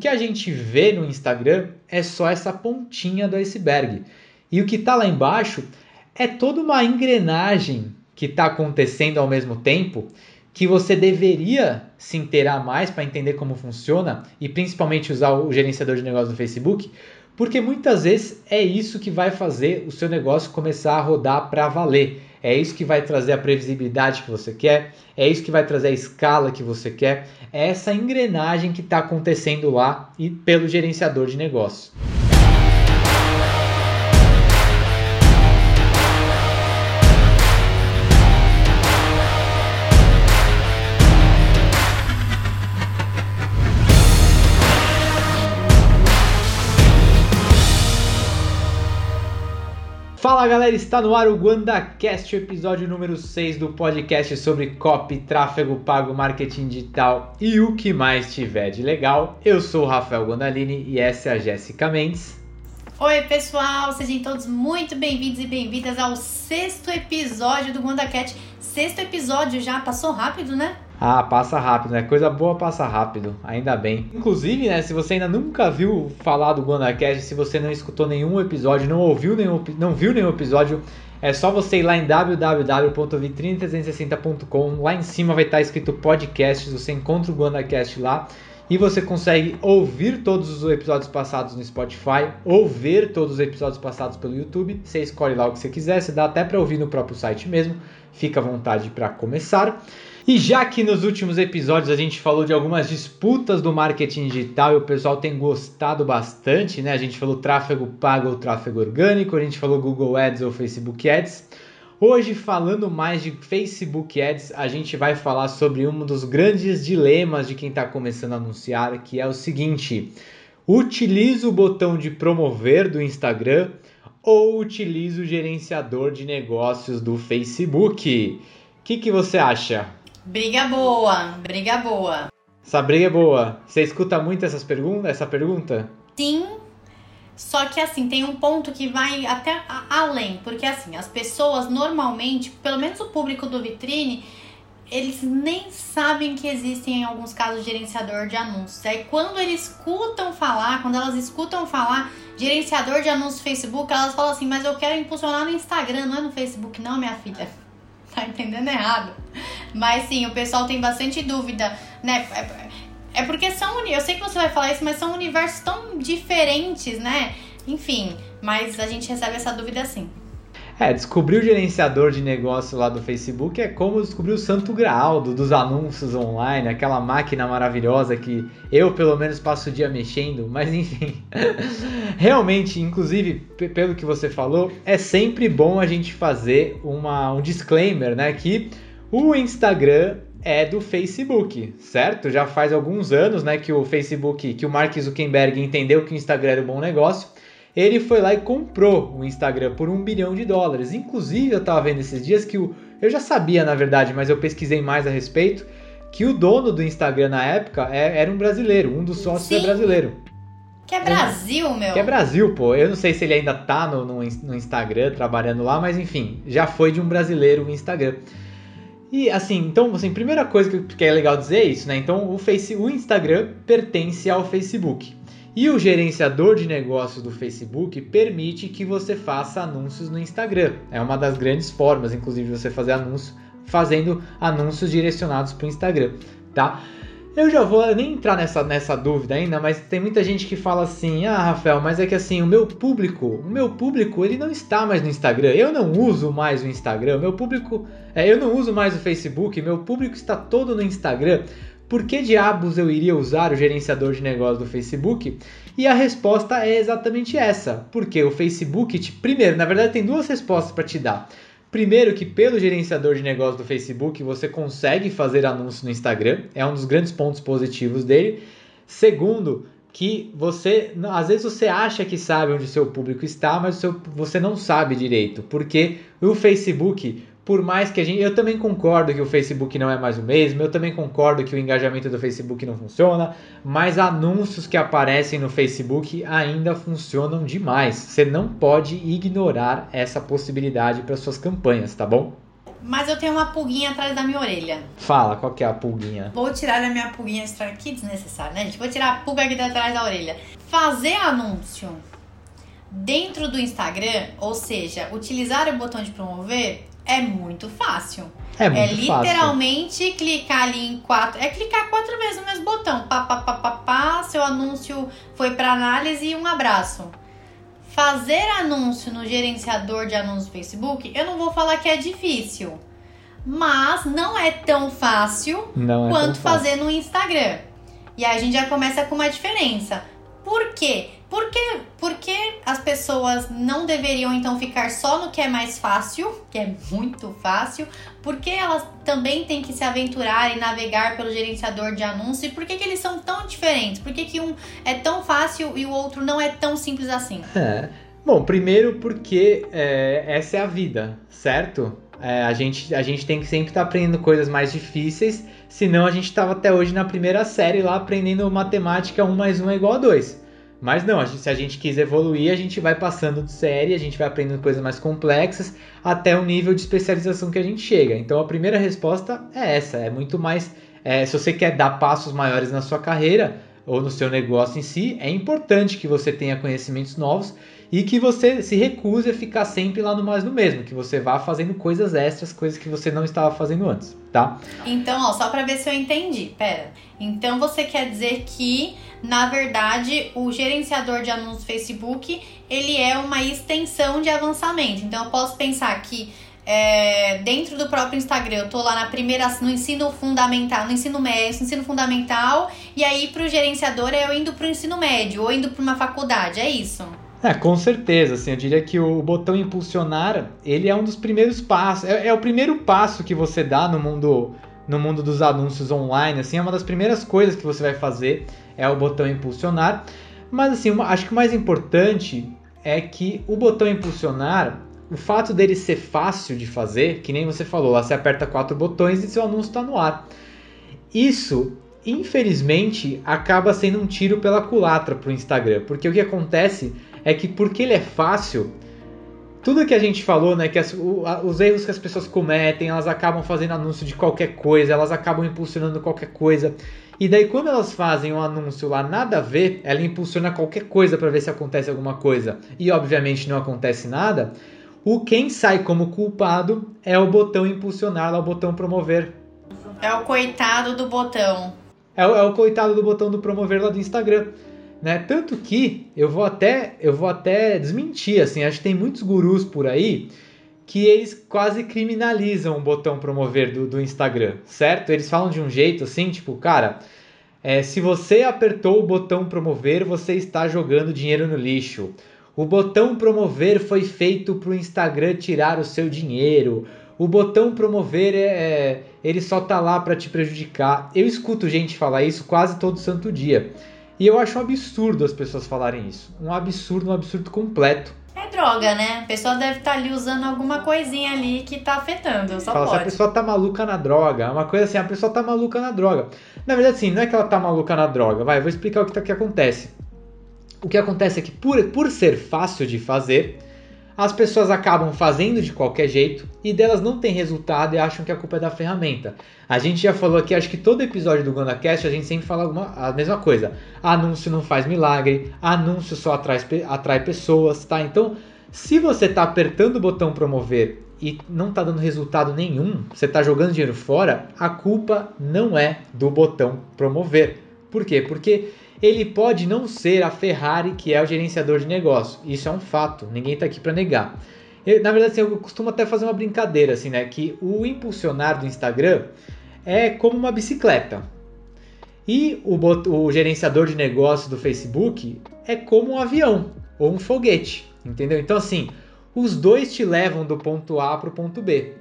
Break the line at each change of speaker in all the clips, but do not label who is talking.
O que a gente vê no Instagram é só essa pontinha do iceberg. E o que está lá embaixo é toda uma engrenagem que está acontecendo ao mesmo tempo que você deveria se inteirar mais para entender como funciona e principalmente usar o gerenciador de negócio do Facebook, porque muitas vezes é isso que vai fazer o seu negócio começar a rodar para valer. É isso que vai trazer a previsibilidade que você quer, é isso que vai trazer a escala que você quer, é essa engrenagem que está acontecendo lá e pelo gerenciador de negócio. Fala galera, está no ar o GuandaCast, episódio número 6 do podcast sobre copy, tráfego pago, marketing digital e o que mais tiver de legal. Eu sou o Rafael Guandalini e essa é a Jéssica Mendes.
Oi pessoal, sejam todos muito bem-vindos e bem-vindas ao sexto episódio do GuandaCast. Sexto episódio já, passou rápido, né?
Ah, passa rápido, né? Coisa boa passa rápido, ainda bem. Inclusive, né, se você ainda nunca viu falar do GuandaCast, se você não escutou nenhum episódio, não ouviu nenhum, não viu nenhum episódio, é só você ir lá em www.vitrine360.com. Lá em cima vai estar escrito podcasts, você encontra o GuandaCast lá e você consegue ouvir todos os episódios passados no Spotify ou ver todos os episódios passados pelo YouTube. Você escolhe lá o que você quiser, você dá até para ouvir no próprio site mesmo. Fica à vontade para começar. E já que nos últimos episódios a gente falou de algumas disputas do marketing digital e o pessoal tem gostado bastante, né? A gente falou tráfego pago ou tráfego orgânico, a gente falou Google Ads ou Facebook Ads. Hoje, falando mais de Facebook Ads, a gente vai falar sobre um dos grandes dilemas de quem está começando a anunciar, que é o seguinte: utiliza o botão de promover do Instagram ou utiliza o gerenciador de negócios do Facebook? O que, que você acha?
Briga boa, briga boa.
Essa briga é boa. Você escuta muito essas perguntas, essa pergunta?
Sim. Só que assim, tem um ponto que vai até além, porque assim, as pessoas normalmente, pelo menos o público do vitrine, eles nem sabem que existem em alguns casos gerenciador de anúncios. Aí quando eles escutam falar, quando elas escutam falar gerenciador de anúncios no Facebook, elas falam assim: "Mas eu quero impulsionar no Instagram, não é no Facebook não, minha filha" tá entendendo errado. Mas sim, o pessoal tem bastante dúvida, né? É, é porque são. Eu sei que você vai falar isso, mas são universos tão diferentes, né? Enfim, mas a gente recebe essa dúvida sim.
É, descobrir o gerenciador de negócio lá do Facebook é como descobrir o santo graal do, dos anúncios online, aquela máquina maravilhosa que eu pelo menos passo o dia mexendo, mas enfim. Realmente, inclusive, pelo que você falou, é sempre bom a gente fazer uma, um disclaimer, né? Que o Instagram é do Facebook, certo? Já faz alguns anos, né, que o Facebook, que o Mark Zuckerberg entendeu que o Instagram era um bom negócio ele foi lá e comprou o Instagram por um bilhão de dólares. Inclusive, eu estava vendo esses dias que o. Eu já sabia, na verdade, mas eu pesquisei mais a respeito. Que o dono do Instagram na época é, era um brasileiro, um dos sócios é Sim. é brasileiro.
Que é Brasil, meu.
Que é Brasil, pô. Eu não sei se ele ainda tá no, no, no Instagram trabalhando lá, mas enfim, já foi de um brasileiro o Instagram. E assim, então, assim, primeira coisa que, que é legal dizer é isso, né? Então, o, Face, o Instagram pertence ao Facebook. E o gerenciador de negócios do Facebook permite que você faça anúncios no Instagram. É uma das grandes formas, inclusive, de você fazer anúncio, fazendo anúncios direcionados para o Instagram, tá? Eu já vou nem entrar nessa, nessa dúvida ainda, mas tem muita gente que fala assim: "Ah, Rafael, mas é que assim, o meu público, o meu público, ele não está mais no Instagram. Eu não uso mais o Instagram. Meu público, é, eu não uso mais o Facebook. Meu público está todo no Instagram por que diabos eu iria usar o gerenciador de negócios do Facebook? E a resposta é exatamente essa. Porque o Facebook, te, primeiro, na verdade tem duas respostas para te dar. Primeiro que pelo gerenciador de negócios do Facebook você consegue fazer anúncio no Instagram, é um dos grandes pontos positivos dele. Segundo, que você às vezes você acha que sabe onde seu público está, mas seu, você não sabe direito, porque o Facebook por mais que a gente. Eu também concordo que o Facebook não é mais o mesmo, eu também concordo que o engajamento do Facebook não funciona, mas anúncios que aparecem no Facebook ainda funcionam demais. Você não pode ignorar essa possibilidade para suas campanhas, tá bom?
mas eu tenho uma pulguinha atrás da minha orelha.
Fala, qual que é a pulguinha?
Vou tirar a minha pulguinha extra aqui, desnecessário, né, gente? Vou tirar a pulga aqui atrás da orelha. Fazer anúncio dentro do Instagram, ou seja, utilizar o botão de promover, é muito fácil.
É muito
é literalmente fácil. clicar ali em quatro. É clicar quatro vezes no mesmo botão. Pá, pá, pá, pá, pá seu anúncio foi para análise e um abraço. Fazer anúncio no gerenciador de anúncios Facebook, eu não vou falar que é difícil. Mas não é tão fácil
não
quanto
é
tão fácil. fazer no Instagram. E aí a gente já começa com uma diferença. Por quê? Porque, porque as pessoas não deveriam então ficar só no que é mais fácil, que é muito fácil, porque elas também têm que se aventurar e navegar pelo gerenciador de anúncios, e por que, que eles são tão diferentes? Por que, que um é tão fácil e o outro não é tão simples assim?
É. Bom, primeiro porque é, essa é a vida, certo? É, a, gente, a gente tem que sempre estar tá aprendendo coisas mais difíceis, senão a gente estava até hoje na primeira série lá aprendendo matemática 1 mais 1 é igual a 2. Mas não, se a gente quis evoluir, a gente vai passando de série, a gente vai aprendendo coisas mais complexas até o nível de especialização que a gente chega. Então a primeira resposta é essa, é muito mais. É, se você quer dar passos maiores na sua carreira ou no seu negócio em si, é importante que você tenha conhecimentos novos e que você se recuse a ficar sempre lá no mais no mesmo, que você vá fazendo coisas extras, coisas que você não estava fazendo antes, tá?
Então, ó, só para ver se eu entendi. Pera. Então você quer dizer que, na verdade, o gerenciador de anúncios Facebook, ele é uma extensão de avançamento. Então eu posso pensar que é, dentro do próprio Instagram, eu tô lá na primeira, no ensino fundamental, no ensino médio, no ensino fundamental, e aí pro gerenciador é eu indo pro ensino médio, ou indo pra uma faculdade, é isso?
É, com certeza, assim, eu diria que o botão impulsionar, ele é um dos primeiros passos, é, é, o primeiro passo que você dá no mundo, no mundo dos anúncios online, assim, é uma das primeiras coisas que você vai fazer, é o botão impulsionar, mas assim, uma, acho que o mais importante é que o botão impulsionar, o fato dele ser fácil de fazer, que nem você falou, lá você aperta quatro botões e seu anúncio está no ar. Isso, infelizmente, acaba sendo um tiro pela culatra para o Instagram, porque o que acontece é que porque ele é fácil, tudo que a gente falou, né, que as, o, a, os erros que as pessoas cometem, elas acabam fazendo anúncio de qualquer coisa, elas acabam impulsionando qualquer coisa. E daí quando elas fazem um anúncio lá nada a ver, ela impulsiona qualquer coisa para ver se acontece alguma coisa. E obviamente não acontece nada. O quem sai como culpado é o botão impulsionar, lá o botão promover.
É o coitado do botão.
É, é o coitado do botão do promover lá do Instagram. Né? Tanto que eu vou até eu vou até desmentir, assim, acho que tem muitos gurus por aí que eles quase criminalizam o botão promover do, do Instagram, certo? Eles falam de um jeito assim, tipo, cara, é, se você apertou o botão promover, você está jogando dinheiro no lixo. O botão promover foi feito para o Instagram tirar o seu dinheiro. O botão promover é, é ele só tá lá para te prejudicar. Eu escuto gente falar isso quase todo santo dia. E eu acho um absurdo as pessoas falarem isso. Um absurdo, um absurdo completo.
É droga, né? A pessoa deve estar tá ali usando alguma coisinha ali que tá afetando. Só
Fala,
pode.
Se a pessoa tá maluca na droga, é uma coisa assim, a pessoa tá maluca na droga. Na verdade, assim, não é que ela tá maluca na droga. Vai, eu vou explicar o que, tá, que acontece. O que acontece é que por, por ser fácil de fazer, as pessoas acabam fazendo de qualquer jeito e delas não tem resultado e acham que a culpa é da ferramenta. A gente já falou aqui, acho que todo episódio do GondaCast a gente sempre fala alguma, a mesma coisa. Anúncio não faz milagre, anúncio só atrai, atrai pessoas, tá? Então, se você está apertando o botão promover e não está dando resultado nenhum, você está jogando dinheiro fora, a culpa não é do botão promover. Por quê? Porque ele pode não ser a Ferrari que é o gerenciador de negócio. Isso é um fato, ninguém está aqui para negar. Eu, na verdade, assim, eu costumo até fazer uma brincadeira, assim, né? Que o impulsionar do Instagram é como uma bicicleta. E o, o gerenciador de negócio do Facebook é como um avião ou um foguete, entendeu? Então, assim, os dois te levam do ponto A para o ponto B.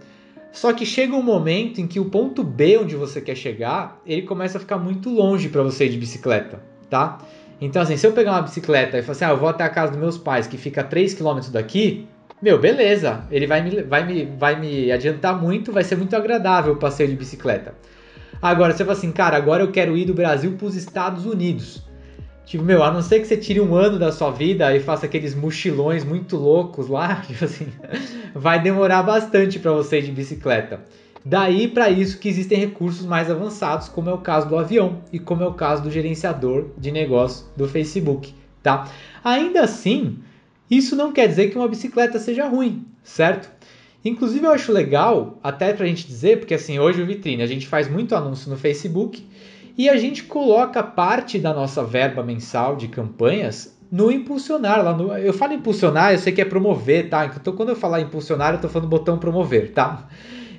Só que chega um momento em que o ponto B onde você quer chegar, ele começa a ficar muito longe para você ir de bicicleta tá? Então, assim, se eu pegar uma bicicleta e falar assim, ah, eu vou até a casa dos meus pais, que fica a 3 km daqui, meu, beleza, ele vai me, vai, me, vai me adiantar muito, vai ser muito agradável o passeio de bicicleta. Agora, você fala assim, cara, agora eu quero ir do Brasil para os Estados Unidos. Tipo, meu, a não ser que você tire um ano da sua vida e faça aqueles mochilões muito loucos lá, tipo assim, vai demorar bastante para você ir de bicicleta. Daí para isso que existem recursos mais avançados, como é o caso do avião e como é o caso do gerenciador de negócio do Facebook, tá? Ainda assim, isso não quer dizer que uma bicicleta seja ruim, certo? Inclusive eu acho legal, até pra gente dizer, porque assim, hoje o Vitrine, a gente faz muito anúncio no Facebook e a gente coloca parte da nossa verba mensal de campanhas no impulsionar. Lá no, eu falo impulsionar, eu sei que é promover, tá? Então quando eu falar impulsionar, eu tô falando botão promover, tá?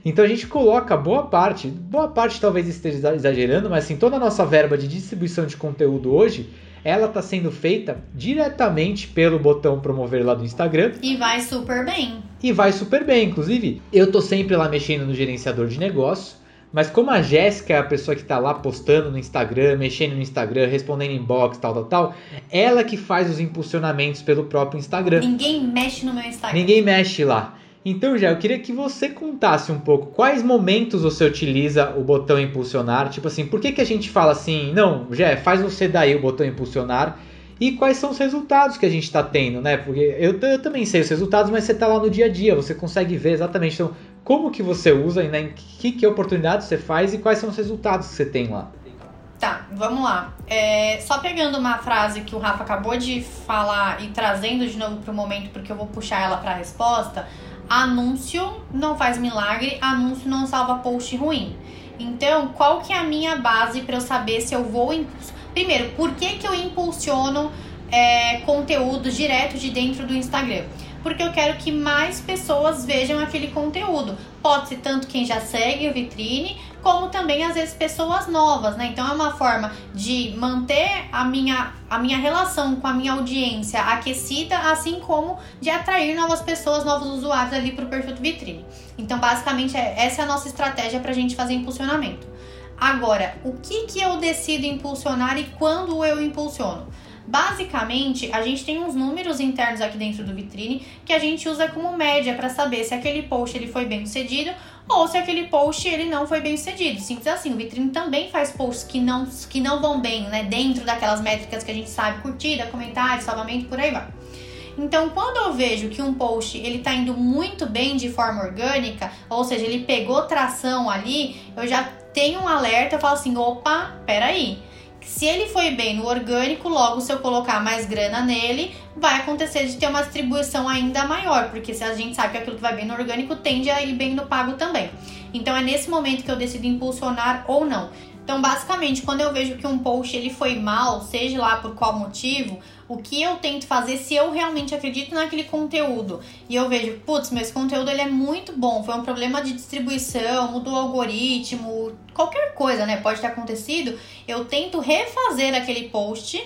Então a gente coloca boa parte, boa parte talvez esteja exagerando, mas assim, toda a nossa verba de distribuição de conteúdo hoje, ela está sendo feita diretamente pelo botão promover lá do Instagram.
E vai super bem.
E vai super bem, inclusive, eu tô sempre lá mexendo no gerenciador de negócio. Mas como a Jéssica é a pessoa que está lá postando no Instagram, mexendo no Instagram, respondendo inbox, tal, tal, tal, ela que faz os impulsionamentos pelo próprio Instagram.
Ninguém mexe no meu Instagram.
Ninguém mexe lá. Então, já eu queria que você contasse um pouco quais momentos você utiliza o botão impulsionar. Tipo assim, por que, que a gente fala assim, não, Jé, faz você daí o botão impulsionar e quais são os resultados que a gente está tendo, né? Porque eu, eu, também sei os resultados, mas você está lá no dia a dia, você consegue ver exatamente então, como que você usa e né, que, que oportunidades você faz e quais são os resultados que você tem lá.
Tá, vamos lá. É, só pegando uma frase que o Rafa acabou de falar e trazendo de novo para o momento, porque eu vou puxar ela para a resposta. Anúncio não faz milagre, anúncio não salva post ruim. Então, qual que é a minha base para eu saber se eu vou Primeiro, por que, que eu impulsiono é, conteúdo direto de dentro do Instagram? Porque eu quero que mais pessoas vejam aquele conteúdo. Pode ser tanto quem já segue o vitrine, como também às vezes pessoas novas, né? Então é uma forma de manter a minha, a minha relação com a minha audiência aquecida, assim como de atrair novas pessoas, novos usuários ali para o perfil do vitrine. Então, basicamente, é, essa é a nossa estratégia para a gente fazer impulsionamento. Agora, o que, que eu decido impulsionar e quando eu impulsiono? Basicamente, a gente tem uns números internos aqui dentro do vitrine que a gente usa como média para saber se aquele post ele foi bem sucedido ou se aquele post ele não foi bem sucedido. Simples assim, o vitrine também faz posts que não, que não vão bem, né? Dentro daquelas métricas que a gente sabe, curtida, comentário, salvamento, por aí vai. Então, quando eu vejo que um post ele tá indo muito bem de forma orgânica, ou seja, ele pegou tração ali, eu já tenho um alerta, eu falo assim, opa, peraí. Se ele foi bem no orgânico, logo se eu colocar mais grana nele, vai acontecer de ter uma distribuição ainda maior, porque se a gente sabe que aquilo que vai bem no orgânico tende a ir bem no pago também. Então é nesse momento que eu decido impulsionar ou não. Então, basicamente, quando eu vejo que um post ele foi mal, seja lá por qual motivo, o que eu tento fazer se eu realmente acredito naquele conteúdo. E eu vejo, putz, meu esse conteúdo ele é muito bom, foi um problema de distribuição, mudou o algoritmo, qualquer coisa, né, pode ter acontecido, eu tento refazer aquele post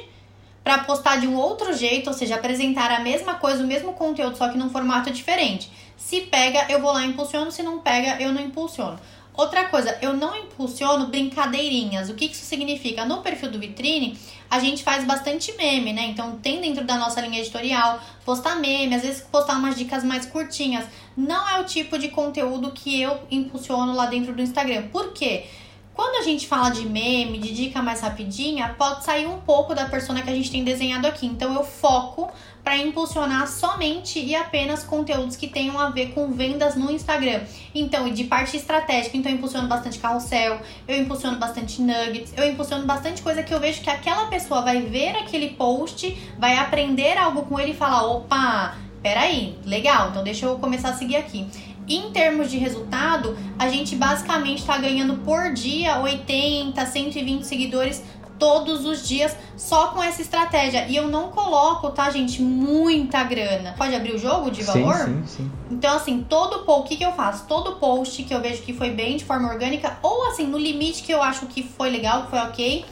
para postar de um outro jeito, ou seja, apresentar a mesma coisa, o mesmo conteúdo, só que num formato diferente. Se pega, eu vou lá e impulsiono, se não pega, eu não impulsiono. Outra coisa, eu não impulsiono brincadeirinhas. O que isso significa? No perfil do Vitrine, a gente faz bastante meme, né? Então, tem dentro da nossa linha editorial postar meme, às vezes postar umas dicas mais curtinhas. Não é o tipo de conteúdo que eu impulsiono lá dentro do Instagram. Por quê? Quando a gente fala de meme, de dica mais rapidinha, pode sair um pouco da persona que a gente tem desenhado aqui. Então eu foco para impulsionar somente e apenas conteúdos que tenham a ver com vendas no Instagram. Então, de parte estratégica, então eu impulsiono bastante carrossel, eu impulsiono bastante nuggets, eu impulsiono bastante coisa que eu vejo que aquela pessoa vai ver aquele post, vai aprender algo com ele e falar: opa, peraí, legal, então deixa eu começar a seguir aqui. Em termos de resultado, a gente basicamente está ganhando por dia 80, 120 seguidores todos os dias só com essa estratégia. E eu não coloco, tá, gente, muita grana. Pode abrir o jogo de valor?
Sim, sim, sim.
Então, assim, todo post, o que, que eu faço? Todo post que eu vejo que foi bem de forma orgânica, ou assim, no limite que eu acho que foi legal, que foi ok,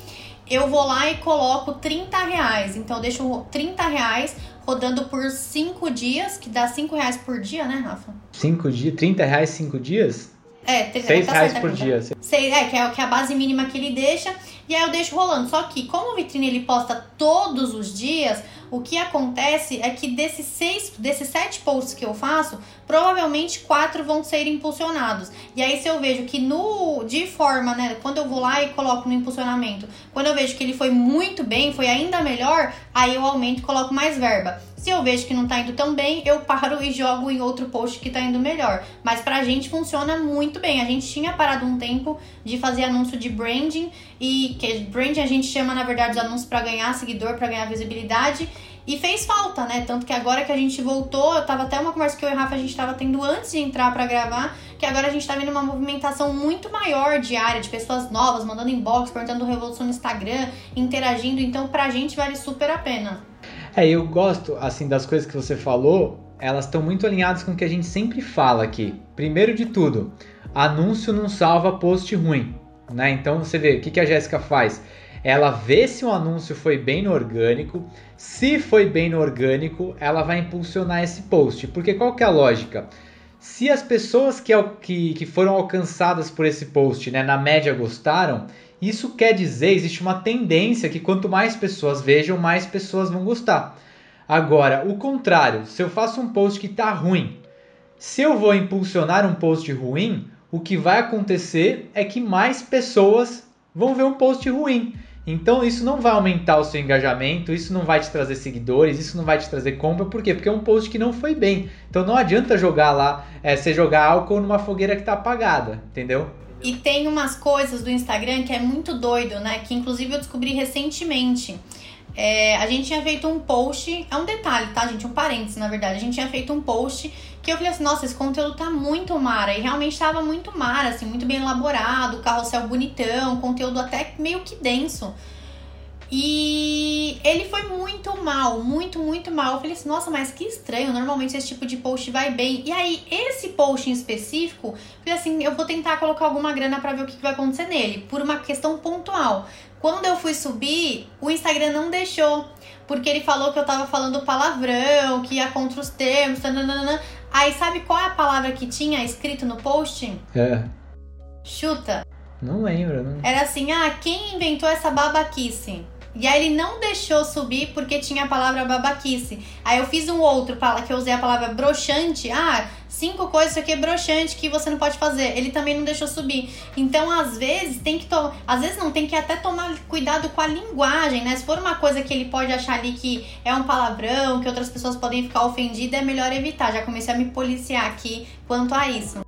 eu vou lá e coloco 30 reais. Então, eu deixo 30 reais rodando por 5 dias, que dá 5 reais por dia, né, Rafa?
5 dias? 30 reais 5 dias?
É,
6 tá reais por dia.
Seis, é, que é, que é a base mínima que ele deixa. E aí eu deixo rolando. Só que, como o vitrine ele posta todos os dias, O que acontece é que desses seis, desses sete posts que eu faço, provavelmente quatro vão ser impulsionados. E aí, se eu vejo que no de forma, né, quando eu vou lá e coloco no impulsionamento, quando eu vejo que ele foi muito bem, foi ainda melhor, aí eu aumento e coloco mais verba. Se eu vejo que não tá indo tão bem, eu paro e jogo em outro post que tá indo melhor. Mas pra gente funciona muito bem. A gente tinha parado um tempo de fazer anúncio de branding e que branding a gente chama na verdade os anúncios para ganhar seguidor, para ganhar visibilidade. E fez falta, né? Tanto que agora que a gente voltou, eu tava até uma conversa que eu e o Rafa a gente tava tendo antes de entrar para gravar, que agora a gente tá vendo uma movimentação muito maior diária de pessoas novas, mandando inbox, perguntando revolução no Instagram, interagindo. Então, pra gente vale super a pena.
É, eu gosto, assim, das coisas que você falou, elas estão muito alinhadas com o que a gente sempre fala aqui. Primeiro de tudo, anúncio não salva post ruim, né? Então você vê, o que, que a Jéssica faz? Ela vê se o anúncio foi bem no orgânico, se foi bem no orgânico, ela vai impulsionar esse post. Porque qual que é a lógica? Se as pessoas que, que, que foram alcançadas por esse post, né, na média gostaram, isso quer dizer, existe uma tendência que quanto mais pessoas vejam, mais pessoas vão gostar. Agora, o contrário, se eu faço um post que está ruim, se eu vou impulsionar um post ruim, o que vai acontecer é que mais pessoas vão ver um post ruim. Então isso não vai aumentar o seu engajamento, isso não vai te trazer seguidores, isso não vai te trazer compra, por quê? Porque é um post que não foi bem. Então não adianta jogar lá, é, você jogar álcool numa fogueira que está apagada, entendeu?
E tem umas coisas do Instagram que é muito doido, né? Que inclusive eu descobri recentemente. É, a gente tinha feito um post, é um detalhe, tá, gente? Um parênteses, na verdade. A gente tinha feito um post que eu falei assim, nossa, esse conteúdo tá muito mara. E realmente tava muito mara, assim, muito bem elaborado, carrossel bonitão, conteúdo até meio que denso. E ele foi muito mal, muito, muito mal. Eu falei assim, nossa, mas que estranho. Normalmente esse tipo de post vai bem. E aí, esse post em específico, falei assim, eu vou tentar colocar alguma grana para ver o que vai acontecer nele, por uma questão pontual. Quando eu fui subir, o Instagram não deixou. Porque ele falou que eu tava falando palavrão, que ia contra os termos, tananana. Aí sabe qual é a palavra que tinha escrito no post?
É.
Chuta.
Não lembro, não.
Era assim, ah, quem inventou essa babaquice? E aí ele não deixou subir porque tinha a palavra babaquice. Aí eu fiz um outro que eu usei a palavra broxante. Ah, cinco coisas isso aqui é broxante que você não pode fazer. Ele também não deixou subir. Então, às vezes, tem que tomar. Às vezes não, tem que até tomar cuidado com a linguagem, né? Se for uma coisa que ele pode achar ali que é um palavrão, que outras pessoas podem ficar ofendidas, é melhor evitar. Já comecei a me policiar aqui quanto a isso.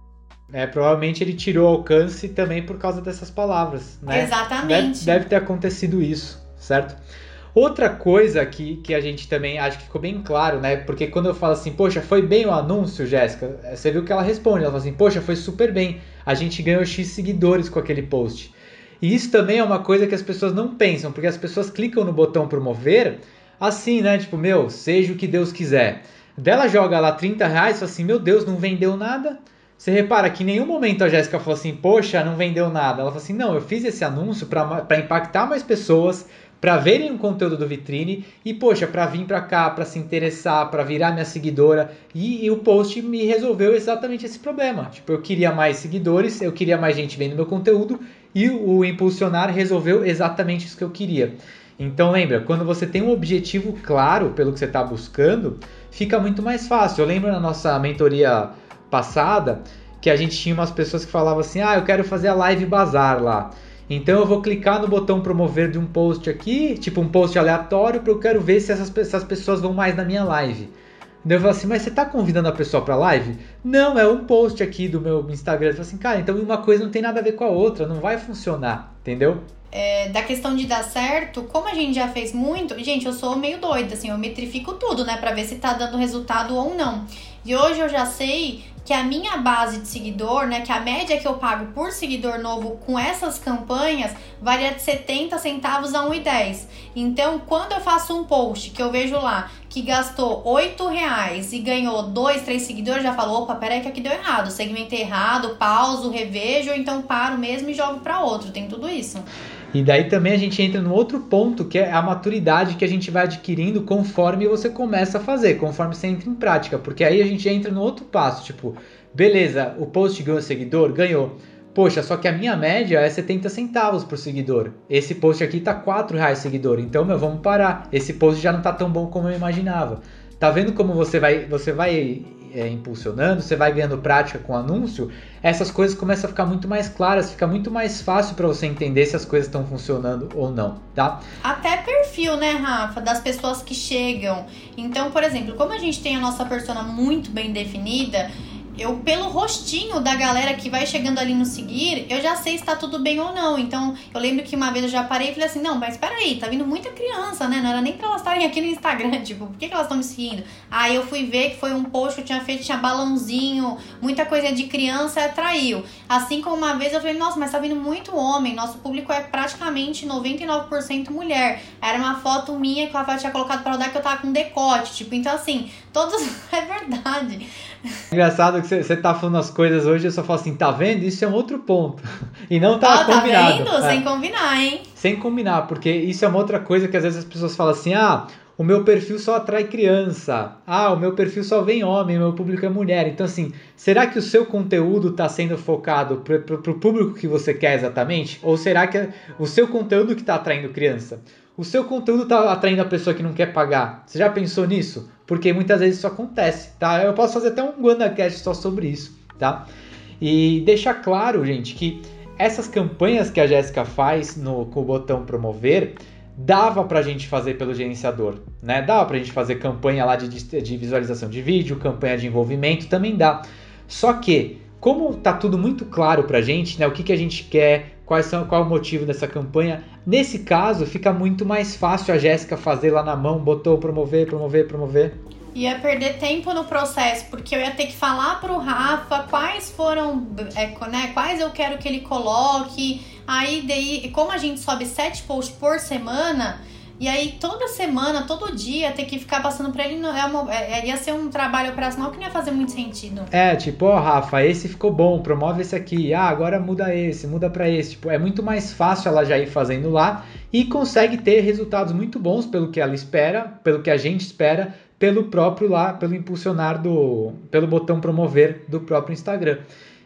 É, provavelmente ele tirou alcance também por causa dessas palavras, né?
Exatamente.
Deve, deve ter acontecido isso certo? Outra coisa que, que a gente também acho que ficou bem claro, né? Porque quando eu falo assim, poxa, foi bem o anúncio, Jéssica, você viu que ela responde, ela fala assim, poxa, foi super bem, a gente ganhou X seguidores com aquele post. E isso também é uma coisa que as pessoas não pensam, porque as pessoas clicam no botão promover assim, né? Tipo, meu, seja o que Deus quiser. Dela joga lá 30 reais e fala assim, meu Deus, não vendeu nada. Você repara que em nenhum momento a Jéssica falou assim, poxa, não vendeu nada. Ela falou assim, não, eu fiz esse anúncio para impactar mais pessoas, para verem o conteúdo do vitrine e, poxa, para vir para cá, para se interessar, para virar minha seguidora. E, e, o post me resolveu exatamente esse problema. Tipo, eu queria mais seguidores, eu queria mais gente vendo meu conteúdo e o, o impulsionar resolveu exatamente isso que eu queria. Então lembra, quando você tem um objetivo claro pelo que você está buscando, fica muito mais fácil. Eu lembro na nossa mentoria passada que a gente tinha umas pessoas que falavam assim: ah, eu quero fazer a live bazar lá. Então eu vou clicar no botão promover de um post aqui, tipo um post aleatório, porque eu quero ver se essas, essas pessoas vão mais na minha live. Eu falo assim, mas você tá convidando a pessoa pra live? Não, é um post aqui do meu Instagram. Eu falo assim, cara, então uma coisa não tem nada a ver com a outra, não vai funcionar, entendeu?
É, da questão de dar certo, como a gente já fez muito, gente, eu sou meio doida, assim, eu metrifico tudo, né, pra ver se tá dando resultado ou não. E hoje eu já sei que a minha base de seguidor, né, que a média que eu pago por seguidor novo com essas campanhas varia de 70 centavos a 1,10. Então, quando eu faço um post que eu vejo lá que gastou 8 reais e ganhou 2, 3 seguidores, já falou, opa, peraí que aqui deu errado, segmentei errado, pauso, revejo, então paro mesmo e jogo para outro, tem tudo isso.
E daí também a gente entra no outro ponto, que é a maturidade que a gente vai adquirindo conforme você começa a fazer, conforme você entra em prática. Porque aí a gente entra no outro passo, tipo, beleza, o post ganhou seguidor? Ganhou. Poxa, só que a minha média é 70 centavos por seguidor. Esse post aqui tá 4 reais seguidor. Então, meu, vamos parar. Esse post já não tá tão bom como eu imaginava. Tá vendo como você vai, você vai é, impulsionando, você vai ganhando prática com anúncio, essas coisas começam a ficar muito mais claras, fica muito mais fácil para você entender se as coisas estão funcionando ou não, tá?
Até perfil, né, Rafa, das pessoas que chegam. Então, por exemplo, como a gente tem a nossa persona muito bem definida, eu, pelo rostinho da galera que vai chegando ali no seguir, eu já sei se tá tudo bem ou não. Então, eu lembro que uma vez eu já parei e falei assim: não, mas peraí, tá vindo muita criança, né? Não era nem pra elas estarem aqui no Instagram, tipo, por que, que elas estão me seguindo? Aí eu fui ver que foi um post que eu tinha feito, tinha balãozinho, muita coisa de criança, atraiu. Assim como uma vez eu falei: nossa, mas tá vindo muito homem, nosso público é praticamente 99% mulher. Era uma foto minha que o Rafael tinha colocado pra rodar que eu tava com decote, tipo, então assim, todos. é verdade.
Engraçado que você tá falando as coisas hoje, eu só falo assim, tá vendo? Isso é um outro ponto. E não tá
ah,
combinado.
Tá vendo? É. Sem combinar, hein?
Sem combinar, porque isso é uma outra coisa que às vezes as pessoas falam assim, ah, o meu perfil só atrai criança. Ah, o meu perfil só vem homem, meu público é mulher. Então, assim, será que o seu conteúdo está sendo focado para o público que você quer exatamente? Ou será que é o seu conteúdo que está atraindo criança? O seu conteúdo está atraindo a pessoa que não quer pagar. Você já pensou nisso? Porque muitas vezes isso acontece, tá? Eu posso fazer até um WandaCast só sobre isso, tá? E deixar claro, gente, que essas campanhas que a Jéssica faz no, com o botão promover, dava pra gente fazer pelo gerenciador, né? Dava pra gente fazer campanha lá de, de visualização de vídeo, campanha de envolvimento, também dá. Só que, como tá tudo muito claro pra gente, né? O que, que a gente quer, quais são, qual é o motivo dessa campanha. Nesse caso, fica muito mais fácil a Jéssica fazer lá na mão, botou promover, promover, promover.
Ia perder tempo no processo, porque eu ia ter que falar pro Rafa quais foram, é, né, quais eu quero que ele coloque. Aí, daí, como a gente sobe sete posts por semana, e aí, toda semana, todo dia, ter que ficar passando pra ele não, é uma, é, é, ia ser um trabalho operacional que não ia fazer muito sentido.
É, tipo, ó, oh, Rafa, esse ficou bom, promove esse aqui. Ah, agora muda esse, muda pra esse. Tipo, é muito mais fácil ela já ir fazendo lá e consegue ter resultados muito bons pelo que ela espera, pelo que a gente espera, pelo próprio lá, pelo impulsionar do. pelo botão promover do próprio Instagram.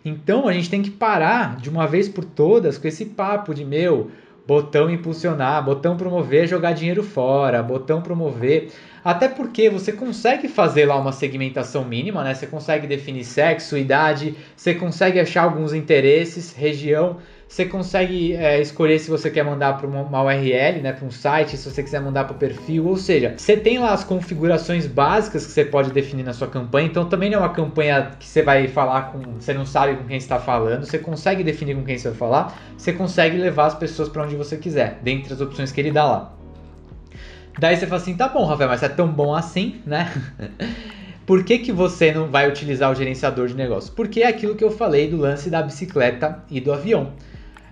Então a gente tem que parar de uma vez por todas com esse papo de meu botão impulsionar, botão promover, jogar dinheiro fora, botão promover. Até porque você consegue fazer lá uma segmentação mínima, né? Você consegue definir sexo, idade, você consegue achar alguns interesses, região, você consegue é, escolher se você quer mandar para uma URL, né, para um site, se você quiser mandar para o perfil, ou seja, você tem lá as configurações básicas que você pode definir na sua campanha. Então também não é uma campanha que você vai falar com, você não sabe com quem está falando, você consegue definir com quem você vai falar, você consegue levar as pessoas para onde você quiser, dentre as opções que ele dá lá. Daí você fala assim, tá bom, Rafael, mas é tão bom assim, né? Por que, que você não vai utilizar o gerenciador de negócio? Porque é aquilo que eu falei do lance da bicicleta e do avião.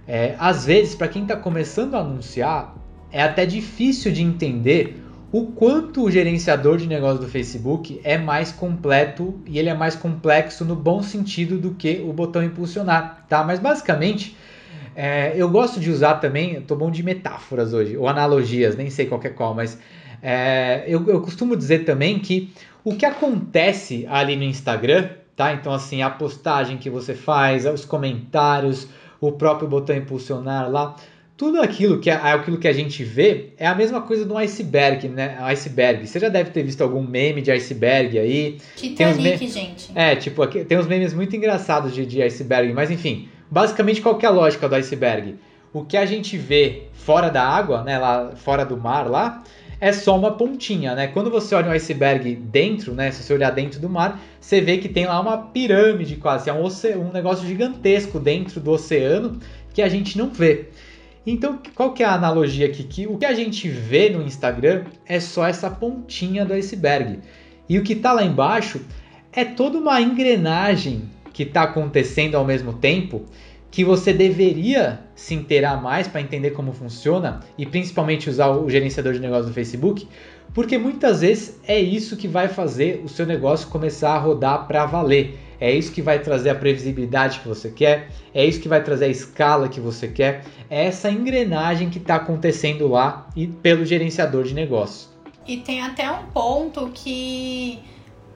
É, às vezes, para quem está começando a anunciar, é até difícil de entender o quanto o gerenciador de negócio do Facebook é mais completo e ele é mais complexo no bom sentido do que o botão impulsionar, tá? Mas basicamente, é, eu gosto de usar também, eu tô bom de metáforas hoje, ou analogias, nem sei qual é qual, mas é, eu, eu costumo dizer também que o que acontece ali no Instagram, tá? Então, assim, a postagem que você faz, os comentários, o próprio botão impulsionar lá. Tudo aquilo que é aquilo que a gente vê é a mesma coisa do iceberg, né? Iceberg. Você já deve ter visto algum meme de iceberg aí.
Titanic, gente.
É, tipo, aqui, tem uns memes muito engraçados de, de iceberg, mas enfim, basicamente qual que é a lógica do iceberg? O que a gente vê fora da água, né, lá fora do mar lá, é só uma pontinha, né? Quando você olha um iceberg dentro, né? Se você olhar dentro do mar, você vê que tem lá uma pirâmide quase, é um, um negócio gigantesco dentro do oceano que a gente não vê. Então, qual que é a analogia aqui? Que o que a gente vê no Instagram é só essa pontinha do iceberg. E o que está lá embaixo é toda uma engrenagem que está acontecendo ao mesmo tempo que você deveria se inteirar mais para entender como funciona e principalmente usar o gerenciador de negócio do Facebook, porque muitas vezes é isso que vai fazer o seu negócio começar a rodar para valer. É isso que vai trazer a previsibilidade que você quer, é isso que vai trazer a escala que você quer, é essa engrenagem que está acontecendo lá e pelo gerenciador de negócio.
E tem até um ponto que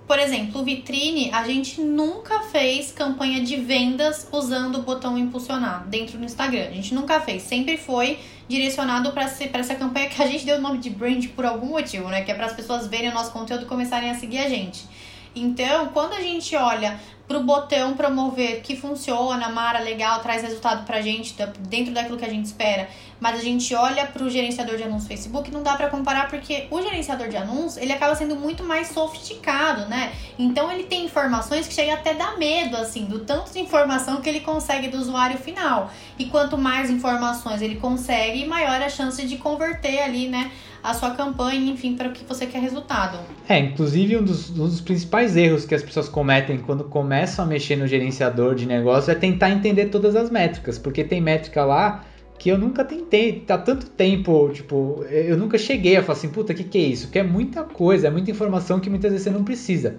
por exemplo, Vitrine, a gente nunca fez campanha de vendas usando o botão impulsionar dentro do Instagram. A gente nunca fez. Sempre foi direcionado para essa campanha que a gente deu o nome de brand por algum motivo, né? Que é para as pessoas verem o nosso conteúdo e começarem a seguir a gente. Então, quando a gente olha pro botão promover que funciona, Mara, legal, traz resultado pra gente dentro daquilo que a gente espera, mas a gente olha pro gerenciador de anúncios Facebook, não dá para comparar porque o gerenciador de anúncios, ele acaba sendo muito mais sofisticado, né? Então ele tem informações que chega até dar medo assim, do tanto de informação que ele consegue do usuário final. E quanto mais informações ele consegue, maior a chance de converter ali, né, a sua campanha, enfim, para o que você quer resultado.
É, inclusive um dos, um dos principais erros que as pessoas cometem quando começam a mexer no gerenciador de negócio é tentar entender todas as métricas, porque tem métrica lá que eu nunca tentei, tá tanto tempo, tipo, eu nunca cheguei a falar assim, puta, que que é isso? Que é muita coisa, é muita informação que muitas vezes você não precisa.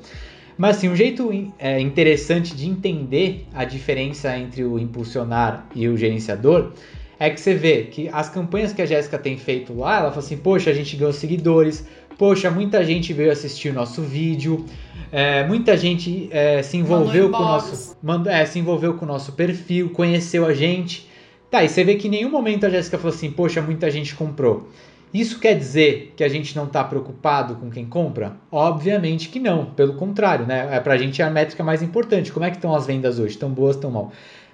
Mas assim, um jeito é, interessante de entender a diferença entre o impulsionar e o gerenciador é que você vê que as campanhas que a Jéssica tem feito lá, ela fala assim, poxa, a gente ganhou seguidores, poxa, muita gente veio assistir o nosso vídeo, é, muita gente é, se envolveu com o nosso. Mandou, é, se envolveu com o nosso perfil, conheceu a gente. Tá, e você vê que em nenhum momento a Jéssica falou assim, poxa, muita gente comprou. Isso quer dizer que a gente não está preocupado com quem compra? Obviamente que não, pelo contrário, né? É, pra gente é a métrica mais importante. Como é que estão as vendas hoje? Estão boas, estão mal?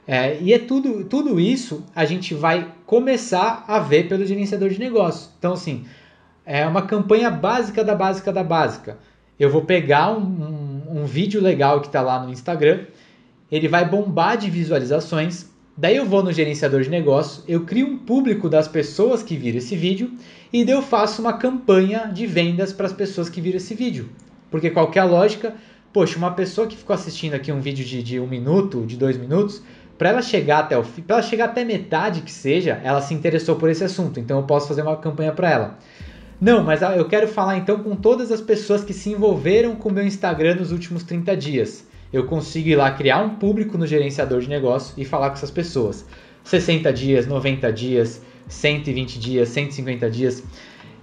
É, e é tudo, tudo isso a gente vai começar a ver pelo gerenciador de negócio. Então, assim, é uma campanha básica da básica da básica. Eu vou pegar um, um, um vídeo legal que está lá no Instagram, ele vai bombar de visualizações. Daí eu vou no gerenciador de negócio, eu crio um público das pessoas que viram esse vídeo e daí eu faço uma campanha de vendas para as pessoas que viram esse vídeo. Porque qualquer lógica, poxa, uma pessoa que ficou assistindo aqui um vídeo de, de um minuto, de dois minutos, para ela chegar até o para ela chegar até metade que seja, ela se interessou por esse assunto, então eu posso fazer uma campanha para ela. Não, mas eu quero falar então com todas as pessoas que se envolveram com o meu Instagram nos últimos 30 dias. Eu consigo ir lá criar um público no gerenciador de negócio e falar com essas pessoas. 60 dias, 90 dias, 120 dias, 150 dias.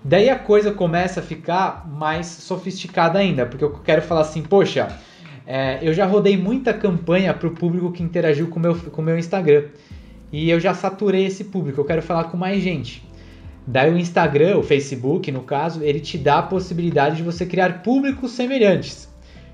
Daí a coisa começa a ficar mais sofisticada ainda, porque eu quero falar assim, poxa, é, eu já rodei muita campanha para o público que interagiu com meu, o com meu Instagram. E eu já saturei esse público, eu quero falar com mais gente. Daí o Instagram, o Facebook, no caso, ele te dá a possibilidade de você criar públicos semelhantes.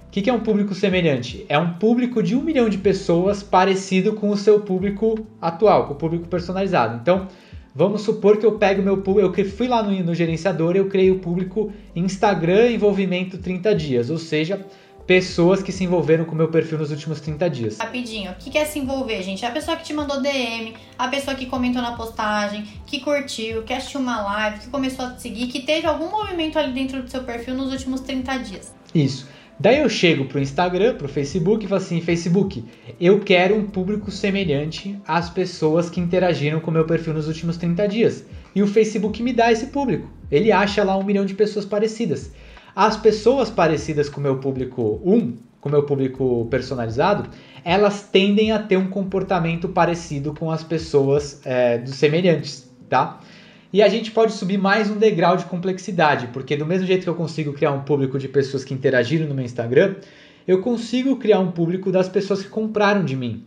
O que, que é um público semelhante? É um público de um milhão de pessoas parecido com o seu público atual, com o público personalizado. Então, vamos supor que eu pego meu público, eu fui lá no, no gerenciador, eu criei o público Instagram envolvimento 30 dias, ou seja, pessoas que se envolveram com o meu perfil nos últimos 30 dias.
Rapidinho, o que é se envolver, gente? A pessoa que te mandou DM, a pessoa que comentou na postagem, que curtiu, que assistiu uma live, que começou a te seguir, que teve algum movimento ali dentro do seu perfil nos últimos 30 dias.
Isso. Daí eu chego pro Instagram, pro Facebook e falo assim: Facebook, eu quero um público semelhante às pessoas que interagiram com o meu perfil nos últimos 30 dias. E o Facebook me dá esse público. Ele acha lá um milhão de pessoas parecidas. As pessoas parecidas com o meu público 1, com o meu público personalizado, elas tendem a ter um comportamento parecido com as pessoas é, dos semelhantes, tá? E a gente pode subir mais um degrau de complexidade, porque do mesmo jeito que eu consigo criar um público de pessoas que interagiram no meu Instagram, eu consigo criar um público das pessoas que compraram de mim.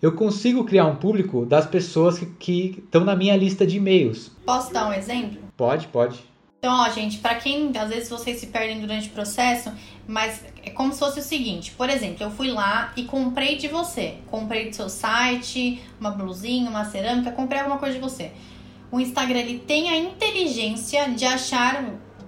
Eu consigo criar um público das pessoas que estão na minha lista de e-mails.
Posso dar um exemplo?
Pode, pode.
Então, ó, gente, para quem às vezes vocês se perdem durante o processo, mas é como se fosse o seguinte: por exemplo, eu fui lá e comprei de você, comprei do seu site, uma blusinha, uma cerâmica, comprei alguma coisa de você. O Instagram ele tem a inteligência de achar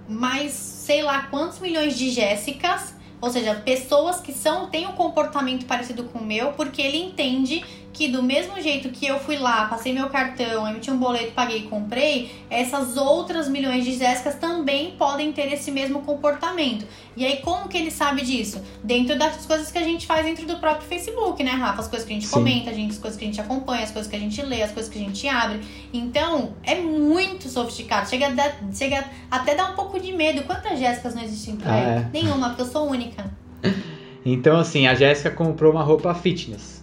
mais sei lá quantos milhões de Jéssicas, ou seja, pessoas que são têm um comportamento parecido com o meu, porque ele entende que do mesmo jeito que eu fui lá, passei meu cartão, emiti um boleto, paguei e comprei, essas outras milhões de Jéssicas também podem ter esse mesmo comportamento. E aí, como que ele sabe disso? Dentro das coisas que a gente faz dentro do próprio Facebook, né, Rafa? As coisas que a gente Sim. comenta, as coisas que a gente acompanha, as coisas que a gente lê, as coisas que a gente abre. Então, é muito sofisticado. Chega, a dar, chega até dar um pouco de medo. Quantas Jéssicas não existem por aí? Ah, é. Nenhuma, porque eu sou única.
Então, assim, a Jéssica comprou uma roupa fitness.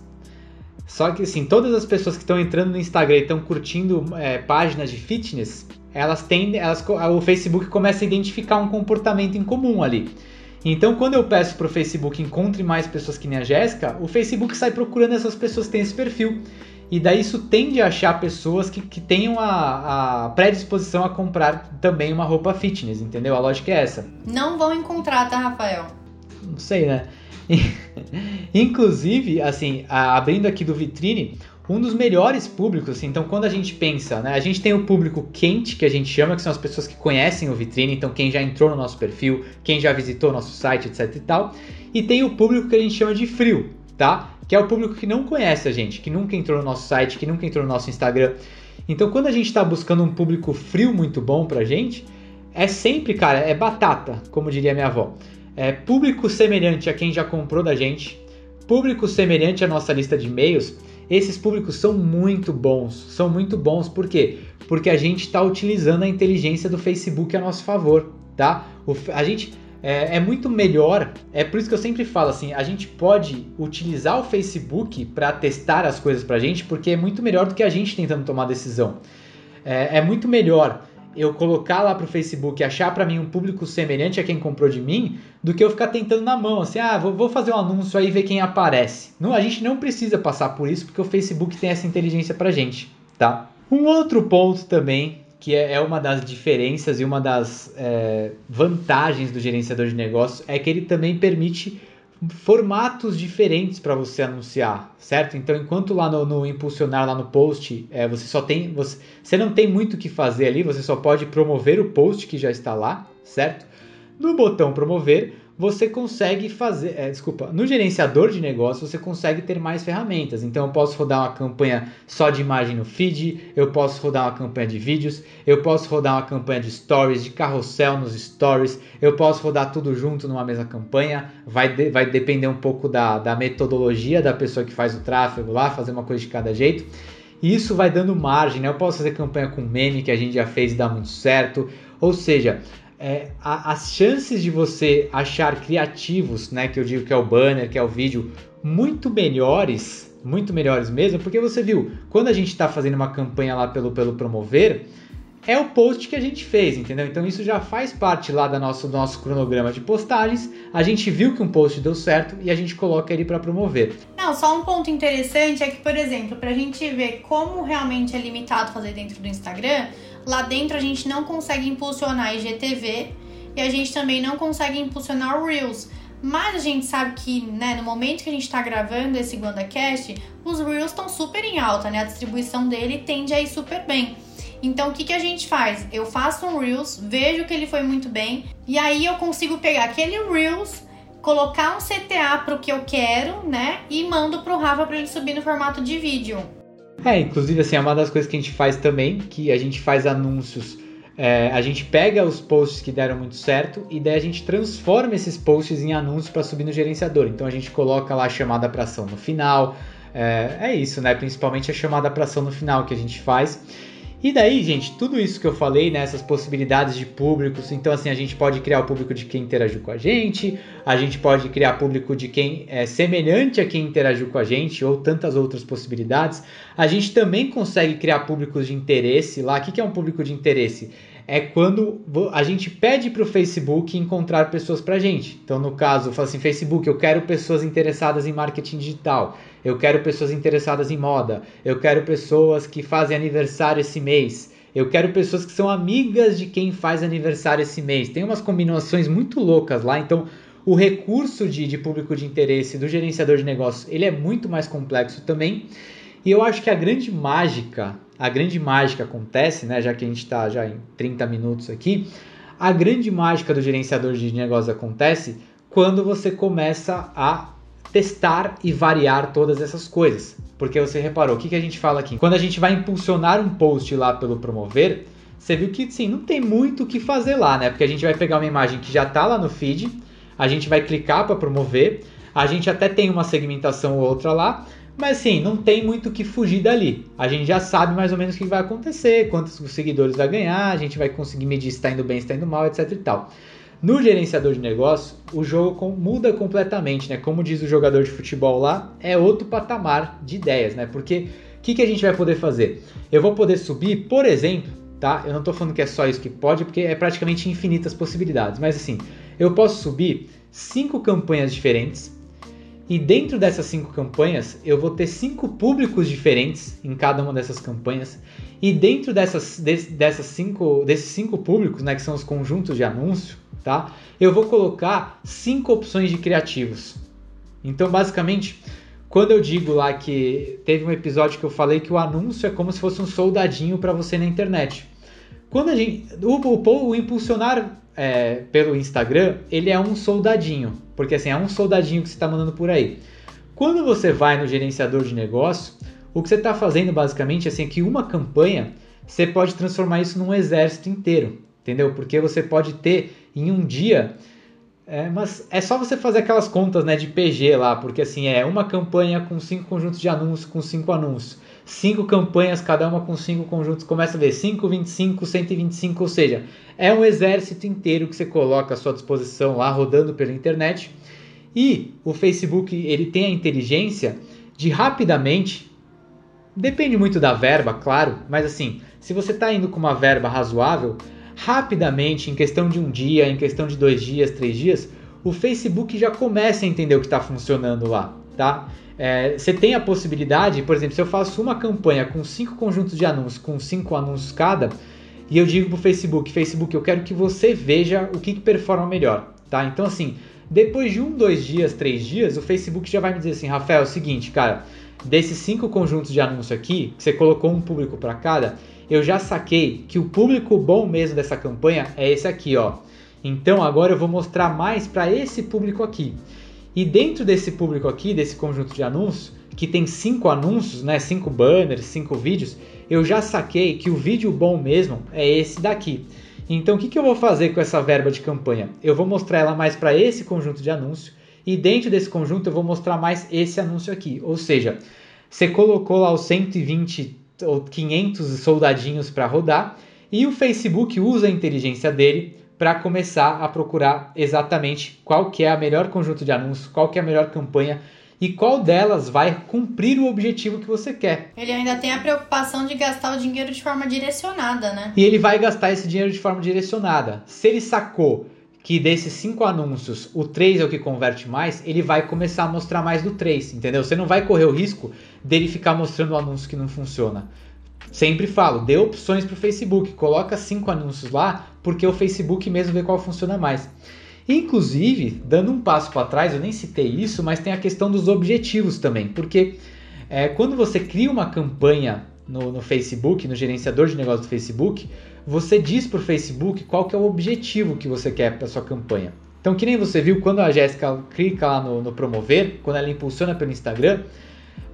Só que assim, todas as pessoas que estão entrando no Instagram e estão curtindo é, páginas de fitness, elas têm, elas, o Facebook começa a identificar um comportamento em comum ali. Então, quando eu peço para o Facebook encontre mais pessoas que nem a Jéssica, o Facebook sai procurando essas pessoas que têm esse perfil. E daí isso tende a achar pessoas que, que tenham a, a predisposição a comprar também uma roupa fitness, entendeu? A lógica é essa.
Não vão encontrar, tá, Rafael?
Não sei, né? Inclusive, assim, abrindo aqui do vitrine, um dos melhores públicos, assim, então quando a gente pensa, né, a gente tem o público quente, que a gente chama, que são as pessoas que conhecem o vitrine, então quem já entrou no nosso perfil, quem já visitou nosso site, etc e tal, e tem o público que a gente chama de frio, tá? Que é o público que não conhece a gente, que nunca entrou no nosso site, que nunca entrou no nosso Instagram. Então quando a gente está buscando um público frio muito bom pra gente, é sempre, cara, é batata, como diria minha avó. É público semelhante a quem já comprou da gente, público semelhante à nossa lista de e-mails, esses públicos são muito bons. São muito bons por quê? Porque a gente está utilizando a inteligência do Facebook a nosso favor, tá? O, a gente é, é, muito melhor. É por isso que eu sempre falo assim: a gente pode utilizar o Facebook para testar as coisas para a gente, porque é muito melhor do que a gente tentando tomar decisão. É, é muito melhor eu colocar lá pro Facebook e achar para mim um público semelhante a quem comprou de mim, do que eu ficar tentando na mão, assim, ah, vou, vou fazer um anúncio aí e ver quem aparece. Não, a gente não precisa passar por isso, porque o Facebook tem essa inteligência pra gente, tá? Um outro ponto também, que é, é uma das diferenças e uma das é, vantagens do gerenciador de negócios, é que ele também permite formatos diferentes para você anunciar, certo? Então, enquanto lá no, no impulsionar, lá no post, é, você só tem, você, você não tem muito o que fazer ali, você só pode promover o post que já está lá, certo? No botão promover, você consegue fazer, é, desculpa, no gerenciador de negócio você consegue ter mais ferramentas. Então eu posso rodar uma campanha só de imagem no feed, eu posso rodar uma campanha de vídeos, eu posso rodar uma campanha de stories, de carrossel nos stories, eu posso rodar tudo junto numa mesma campanha. Vai, de, vai depender um pouco da, da metodologia da pessoa que faz o tráfego lá, fazer uma coisa de cada jeito. E isso vai dando margem, né? Eu posso fazer campanha com meme que a gente já fez e dá muito certo. Ou seja, é, a, as chances de você achar criativos, né, que eu digo que é o banner, que é o vídeo, muito melhores, muito melhores mesmo, porque você viu, quando a gente está fazendo uma campanha lá pelo, pelo promover, é o post que a gente fez, entendeu? Então isso já faz parte lá do nosso, do nosso cronograma de postagens. A gente viu que um post deu certo e a gente coloca ele para promover.
Não, só um ponto interessante é que, por exemplo, para a gente ver como realmente é limitado fazer dentro do Instagram, Lá dentro a gente não consegue impulsionar IGTV e a gente também não consegue impulsionar o Reels. Mas a gente sabe que, né, no momento que a gente está gravando esse GuandaCast, os Reels estão super em alta, né? A distribuição dele tende a ir super bem. Então, o que, que a gente faz? Eu faço um Reels, vejo que ele foi muito bem, e aí eu consigo pegar aquele Reels, colocar um CTA para o que eu quero, né? E mando para o Rafa para ele subir no formato de vídeo.
É, inclusive, assim, é uma das coisas que a gente faz também, que a gente faz anúncios. É, a gente pega os posts que deram muito certo e daí a gente transforma esses posts em anúncios para subir no gerenciador. Então a gente coloca lá a chamada para ação no final. É, é isso, né? Principalmente a chamada para ação no final que a gente faz. E daí, gente, tudo isso que eu falei, né, essas possibilidades de públicos, então assim, a gente pode criar o público de quem interagiu com a gente, a gente pode criar público de quem é semelhante a quem interagiu com a gente, ou tantas outras possibilidades. A gente também consegue criar públicos de interesse lá. O que é um público de interesse? É quando a gente pede para o Facebook encontrar pessoas para a gente. Então, no caso, eu falo assim, Facebook, eu quero pessoas interessadas em marketing digital, eu quero pessoas interessadas em moda, eu quero pessoas que fazem aniversário esse mês, eu quero pessoas que são amigas de quem faz aniversário esse mês. Tem umas combinações muito loucas lá, então o recurso de, de público de interesse do gerenciador de negócios ele é muito mais complexo também. E eu acho que a grande mágica, a grande mágica acontece, né, já que a gente está já em 30 minutos aqui, a grande mágica do gerenciador de negócios acontece quando você começa a testar e variar todas essas coisas. Porque você reparou, o que, que a gente fala aqui? Quando a gente vai impulsionar um post lá pelo promover, você viu que sim, não tem muito o que fazer lá, né? Porque a gente vai pegar uma imagem que já está lá no feed, a gente vai clicar para promover, a gente até tem uma segmentação ou outra lá, mas assim, não tem muito o que fugir dali. A gente já sabe mais ou menos o que vai acontecer, quantos seguidores vai ganhar, a gente vai conseguir medir se está indo bem, se está indo mal, etc e tal. No gerenciador de negócio, o jogo muda completamente, né? Como diz o jogador de futebol lá, é outro patamar de ideias, né? Porque o que, que a gente vai poder fazer? Eu vou poder subir, por exemplo, tá? Eu não estou falando que é só isso que pode, porque é praticamente infinitas possibilidades. Mas assim, eu posso subir cinco campanhas diferentes. E dentro dessas cinco campanhas, eu vou ter cinco públicos diferentes em cada uma dessas campanhas. E dentro dessas, dessas cinco, desses cinco públicos, né, que são os conjuntos de anúncio, tá? Eu vou colocar cinco opções de criativos. Então, basicamente, quando eu digo lá que teve um episódio que eu falei que o anúncio é como se fosse um soldadinho para você na internet. Quando a gente, o, o, o impulsionar é, pelo Instagram, ele é um soldadinho, porque assim é um soldadinho que você está mandando por aí. Quando você vai no gerenciador de negócio, o que você está fazendo basicamente assim, é que uma campanha você pode transformar isso num exército inteiro, entendeu? Porque você pode ter em um dia é, mas é só você fazer aquelas contas né, de PG lá, porque assim é uma campanha com cinco conjuntos de anúncios, com cinco anúncios. Cinco campanhas, cada uma com cinco conjuntos. Começa a ver 5, 25, 125, ou seja, é um exército inteiro que você coloca à sua disposição lá, rodando pela internet. E o Facebook ele tem a inteligência de rapidamente, depende muito da verba, claro, mas assim, se você está indo com uma verba razoável, rapidamente, em questão de um dia, em questão de dois dias, três dias, o Facebook já começa a entender o que está funcionando lá, tá? É, você tem a possibilidade, por exemplo, se eu faço uma campanha com cinco conjuntos de anúncios, com cinco anúncios cada, e eu digo para o Facebook, Facebook, eu quero que você veja o que, que performa melhor, tá? Então assim, depois de um, dois dias, três dias, o Facebook já vai me dizer assim, Rafael, é o seguinte, cara, desses cinco conjuntos de anúncio aqui, que você colocou um público para cada, eu já saquei que o público bom mesmo dessa campanha é esse aqui, ó. Então agora eu vou mostrar mais para esse público aqui. E dentro desse público aqui, desse conjunto de anúncios, que tem cinco anúncios, né, cinco banners, cinco vídeos, eu já saquei que o vídeo bom mesmo é esse daqui. Então o que, que eu vou fazer com essa verba de campanha? Eu vou mostrar ela mais para esse conjunto de anúncio e dentro desse conjunto eu vou mostrar mais esse anúncio aqui. Ou seja, você colocou lá os 120 ou 500 soldadinhos para rodar e o Facebook usa a inteligência dele para começar a procurar exatamente qual que é a melhor conjunto de anúncios, qual que é a melhor campanha e qual delas vai cumprir o objetivo que você quer.
Ele ainda tem a preocupação de gastar o dinheiro de forma direcionada, né?
E ele vai gastar esse dinheiro de forma direcionada. Se ele sacou que desses cinco anúncios, o 3 é o que converte mais, ele vai começar a mostrar mais do 3, entendeu? Você não vai correr o risco dele ficar mostrando o anúncio que não funciona. Sempre falo, dê opções para o Facebook, coloca cinco anúncios lá, porque o Facebook mesmo vê qual funciona mais. Inclusive, dando um passo para trás, eu nem citei isso, mas tem a questão dos objetivos também, porque é, quando você cria uma campanha no, no Facebook, no gerenciador de negócios do Facebook, você diz para o Facebook qual que é o objetivo que você quer para sua campanha. Então, que nem você viu quando a Jéssica clica lá no, no, promover, quando ela impulsiona pelo Instagram,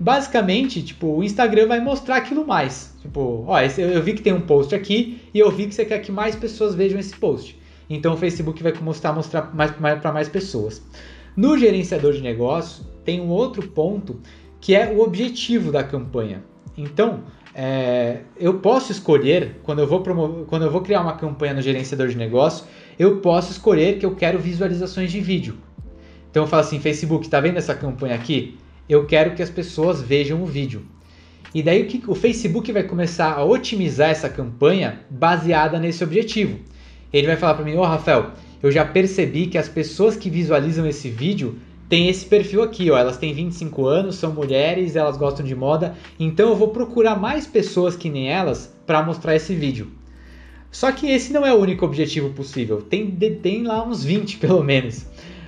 basicamente, tipo, o Instagram vai mostrar aquilo mais. Tipo, ó, eu vi que tem um post aqui e eu vi que você quer que mais pessoas vejam esse post. Então, o Facebook vai mostrar, mostrar mais, mais para mais pessoas. No gerenciador de negócio, tem um outro ponto que é o objetivo da campanha. Então, é, eu posso escolher, quando eu, vou promover, quando eu vou criar uma campanha no gerenciador de negócio, eu posso escolher que eu quero visualizações de vídeo. Então eu falo assim, Facebook, tá vendo essa campanha aqui? Eu quero que as pessoas vejam o vídeo. E daí o, que, o Facebook vai começar a otimizar essa campanha baseada nesse objetivo. Ele vai falar para mim, ô oh, Rafael, eu já percebi que as pessoas que visualizam esse vídeo tem esse perfil aqui, ó. Elas têm 25 anos, são mulheres, elas gostam de moda, então eu vou procurar mais pessoas que nem elas para mostrar esse vídeo. Só que esse não é o único objetivo possível. Tem, tem lá uns 20 pelo menos.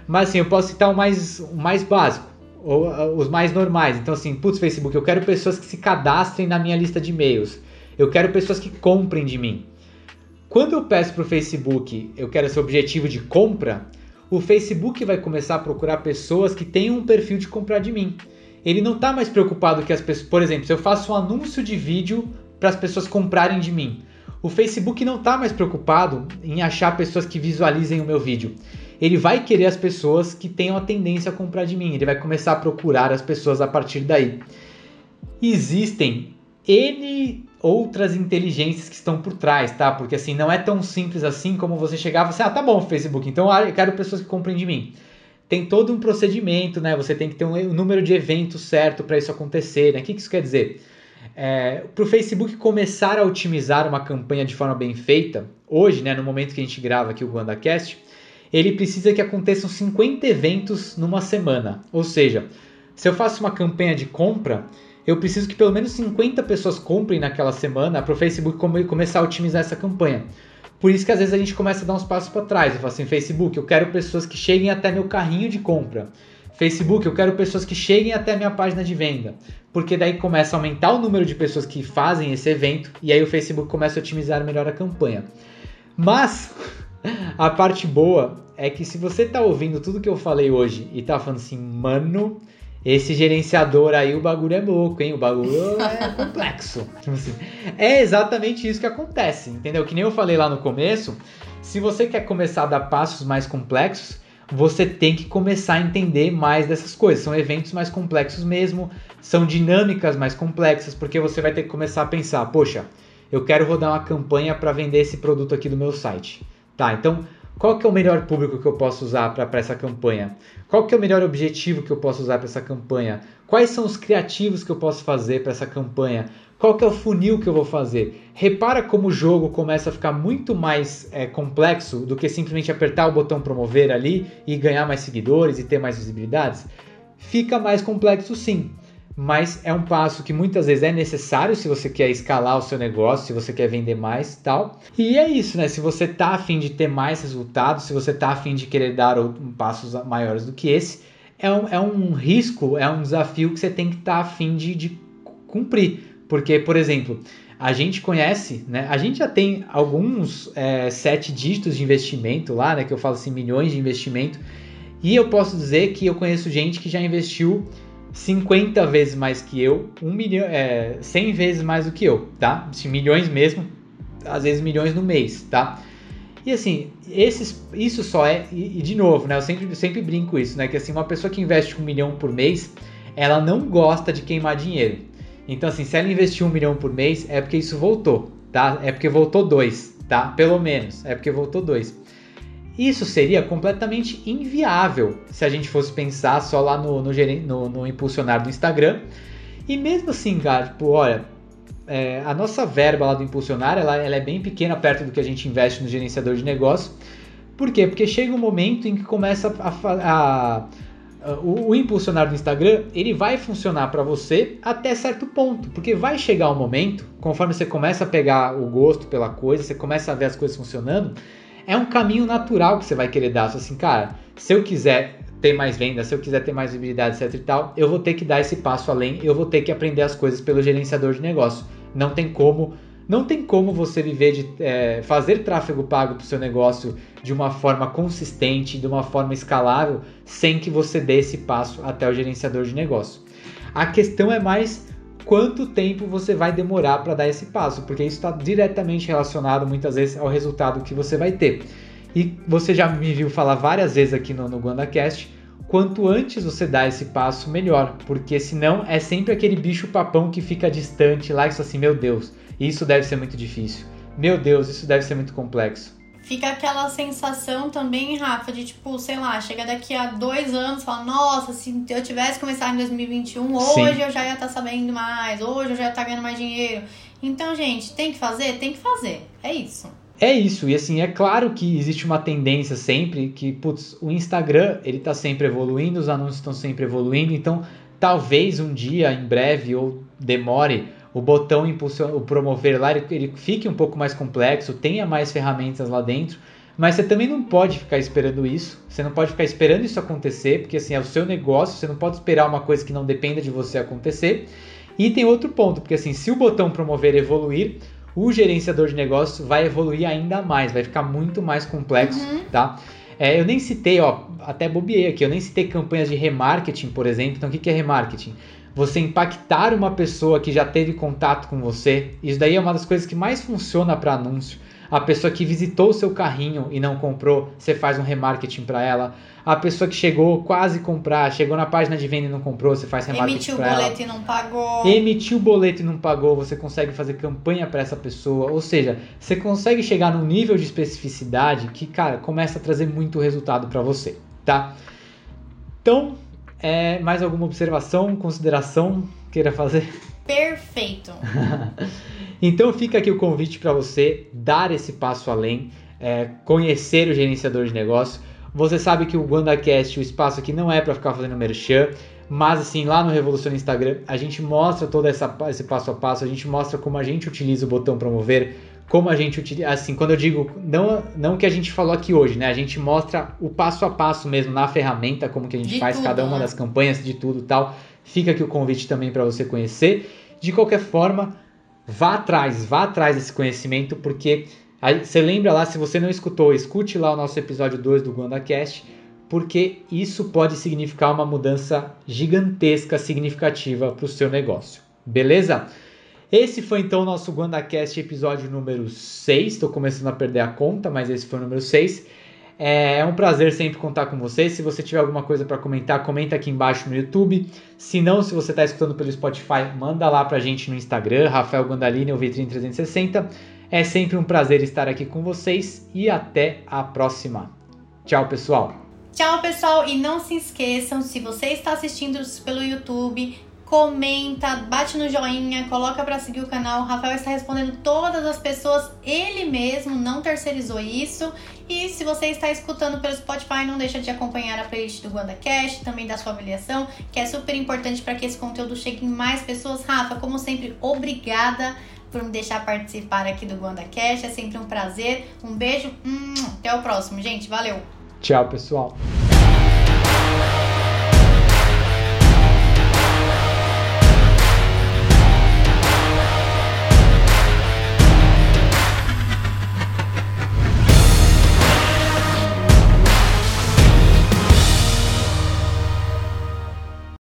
Mas assim, eu posso citar o mais, o mais básico, ou uh, os mais normais. Então assim, putz, Facebook, eu quero pessoas que se cadastrem na minha lista de e-mails. Eu quero pessoas que comprem de mim. Quando eu peço para o Facebook, eu quero esse objetivo de compra, o Facebook vai começar a procurar pessoas que tenham um perfil de comprar de mim. Ele não está mais preocupado que as pessoas, por exemplo, se eu faço um anúncio de vídeo para as pessoas comprarem de mim, o Facebook não está mais preocupado em achar pessoas que visualizem o meu vídeo. Ele vai querer as pessoas que tenham a tendência a comprar de mim. Ele vai começar a procurar as pessoas a partir daí. Existem N outras inteligências que estão por trás, tá? Porque assim, não é tão simples assim como você chegar e assim, ah, tá bom, Facebook, então eu quero pessoas que comprem de mim. Tem todo um procedimento, né? Você tem que ter um número de eventos certo para isso acontecer, né? O que isso quer dizer? É, para o Facebook começar a otimizar uma campanha de forma bem feita, hoje, né, no momento que a gente grava aqui o WandaCast, ele precisa que aconteçam 50 eventos numa semana. Ou seja, se eu faço uma campanha de compra, eu preciso que pelo menos 50 pessoas comprem naquela semana para o Facebook come começar a otimizar essa campanha. Por isso que às vezes a gente começa a dar uns passos para trás. Eu falo assim, Facebook, eu quero pessoas que cheguem até meu carrinho de compra. Facebook, eu quero pessoas que cheguem até minha página de venda. Porque daí começa a aumentar o número de pessoas que fazem esse evento e aí o Facebook começa a otimizar melhor a campanha. Mas a parte boa é que se você tá ouvindo tudo que eu falei hoje e tá falando assim, mano, esse gerenciador aí, o bagulho é louco, hein? O bagulho é complexo. Tipo assim, é exatamente isso que acontece, entendeu? Que nem eu falei lá no começo, se você quer começar a dar passos mais complexos, você tem que começar a entender mais dessas coisas. São eventos mais complexos mesmo, são dinâmicas mais complexas, porque você vai ter que começar a pensar, poxa, eu quero rodar uma campanha para vender esse produto aqui do meu site. Tá, então qual que é o melhor público que eu posso usar para essa campanha? Qual que é o melhor objetivo que eu posso usar para essa campanha? Quais são os criativos que eu posso fazer para essa campanha? Qual que é o funil que eu vou fazer? Repara como o jogo começa a ficar muito mais é, complexo do que simplesmente apertar o botão promover ali e ganhar mais seguidores e ter mais visibilidades? Fica mais complexo sim mas é um passo que muitas vezes é necessário se você quer escalar o seu negócio, se você quer vender mais tal. E é isso, né? Se você tá afim de ter mais resultados, se você tá afim de querer dar passos maiores do que esse, é um, é um risco, é um desafio que você tem que estar tá afim de, de cumprir. Porque, por exemplo, a gente conhece, né? A gente já tem alguns é, sete dígitos de investimento lá, né? Que eu falo assim, milhões de investimento. E eu posso dizer que eu conheço gente que já investiu 50 vezes mais que eu, um milhão, é, 100 vezes mais do que eu, tá? Se milhões mesmo, às vezes milhões no mês, tá? E assim, esses, isso só é, e, e, de novo, né? Eu sempre, sempre brinco isso, né? Que assim, uma pessoa que investe um milhão por mês, ela não gosta de queimar dinheiro. Então, assim, se ela investir um milhão por mês, é porque isso voltou, tá? É porque voltou dois, tá? Pelo menos, é porque voltou dois. Isso seria completamente inviável se a gente fosse pensar só lá no, no, no, no impulsionar do Instagram. E mesmo assim, cara, tipo, olha, é, a nossa verba lá do impulsionar ela, ela, é bem pequena perto do que a gente investe no gerenciador de negócio. Por quê? Porque chega um momento em que começa a, a, a o, o, impulsionar do Instagram ele vai funcionar para você até certo ponto, porque vai chegar um momento, conforme você começa a pegar o gosto pela coisa, você começa a ver as coisas funcionando, é um caminho natural que você vai querer dar. Assim, cara, se eu quiser ter mais vendas, se eu quiser ter mais visibilidade, etc e tal, eu vou ter que dar esse passo além, eu vou ter que aprender as coisas pelo gerenciador de negócio. Não tem como, não tem como você viver de é, fazer tráfego pago para o seu negócio de uma forma consistente, de uma forma escalável, sem que você dê esse passo até o gerenciador de negócio. A questão é mais quanto tempo você vai demorar para dar esse passo, porque isso está diretamente relacionado muitas vezes ao resultado que você vai ter. E você já me viu falar várias vezes aqui no, no GuandaCast, quanto antes você dá esse passo, melhor, porque senão é sempre aquele bicho papão que fica distante lá e só assim, meu Deus, isso deve ser muito difícil. Meu Deus, isso deve ser muito complexo
fica aquela sensação também, Rafa, de tipo, sei lá, chega daqui a dois anos e fala, nossa, se eu tivesse começado em 2021, hoje Sim. eu já ia estar tá sabendo mais, hoje eu já ia estar tá ganhando mais dinheiro. Então, gente, tem que fazer? Tem que fazer. É isso.
É isso, e assim, é claro que existe uma tendência sempre que, putz, o Instagram, ele tá sempre evoluindo, os anúncios estão sempre evoluindo, então talvez um dia, em breve, ou demore, o botão impulsiona, o promover lá, ele, ele fique um pouco mais complexo, tenha mais ferramentas lá dentro, mas você também não pode ficar esperando isso, você não pode ficar esperando isso acontecer, porque assim, é o seu negócio, você não pode esperar uma coisa que não dependa de você acontecer. E tem outro ponto, porque assim, se o botão promover evoluir, o gerenciador de negócio vai evoluir ainda mais, vai ficar muito mais complexo, uhum. tá? É, eu nem citei, ó, até bobiei aqui, eu nem citei campanhas de remarketing, por exemplo. Então, o que é remarketing? Você impactar uma pessoa que já teve contato com você. Isso daí é uma das coisas que mais funciona para anúncio. A pessoa que visitou o seu carrinho e não comprou, você faz um remarketing para ela. A pessoa que chegou quase comprar, chegou na página de venda e não comprou, você faz remarketing para ela.
Emitiu o boleto e não pagou.
Emitiu o boleto e não pagou, você consegue fazer campanha para essa pessoa. Ou seja, você consegue chegar num nível de especificidade que, cara, começa a trazer muito resultado para você, tá? Então, é, mais alguma observação, consideração queira fazer?
Perfeito.
então fica aqui o convite para você dar esse passo além, é, conhecer o gerenciador de negócio. Você sabe que o WandaCast, o espaço aqui não é para ficar fazendo merchan, mas assim, lá no Revolução Instagram, a gente mostra todo essa, esse passo a passo, a gente mostra como a gente utiliza o botão promover, como a gente utiliza, assim, quando eu digo, não, não que a gente falou aqui hoje, né? A gente mostra o passo a passo mesmo na ferramenta, como que a gente
De
faz
tudo,
cada uma
né?
das campanhas, de tudo e tal. Fica aqui o convite também para você conhecer. De qualquer forma, vá atrás, vá atrás desse conhecimento, porque aí, você lembra lá, se você não escutou, escute lá o nosso episódio 2 do GuandaCast, porque isso pode significar uma mudança gigantesca, significativa para o seu negócio. Beleza? Esse foi então o nosso GuandaCast episódio número 6. Estou começando a perder a conta, mas esse foi o número 6. É um prazer sempre contar com vocês. Se você tiver alguma coisa para comentar, comenta aqui embaixo no YouTube. Se não, se você está escutando pelo Spotify, manda lá pra gente no Instagram, Rafael Gandalini ou Vitrine360. É sempre um prazer estar aqui com vocês e até a próxima. Tchau, pessoal.
Tchau, pessoal, e não se esqueçam, se você está assistindo pelo YouTube, comenta, bate no joinha, coloca para seguir o canal. O Rafael está respondendo todas as pessoas, ele mesmo não terceirizou isso. E se você está escutando pelo Spotify, não deixa de acompanhar a playlist do GuandaCast, também da sua avaliação, que é super importante para que esse conteúdo chegue em mais pessoas. Rafa, como sempre, obrigada por me deixar participar aqui do GuandaCast, é sempre um prazer. Um beijo, hum, até o próximo, gente, valeu!
Tchau, pessoal.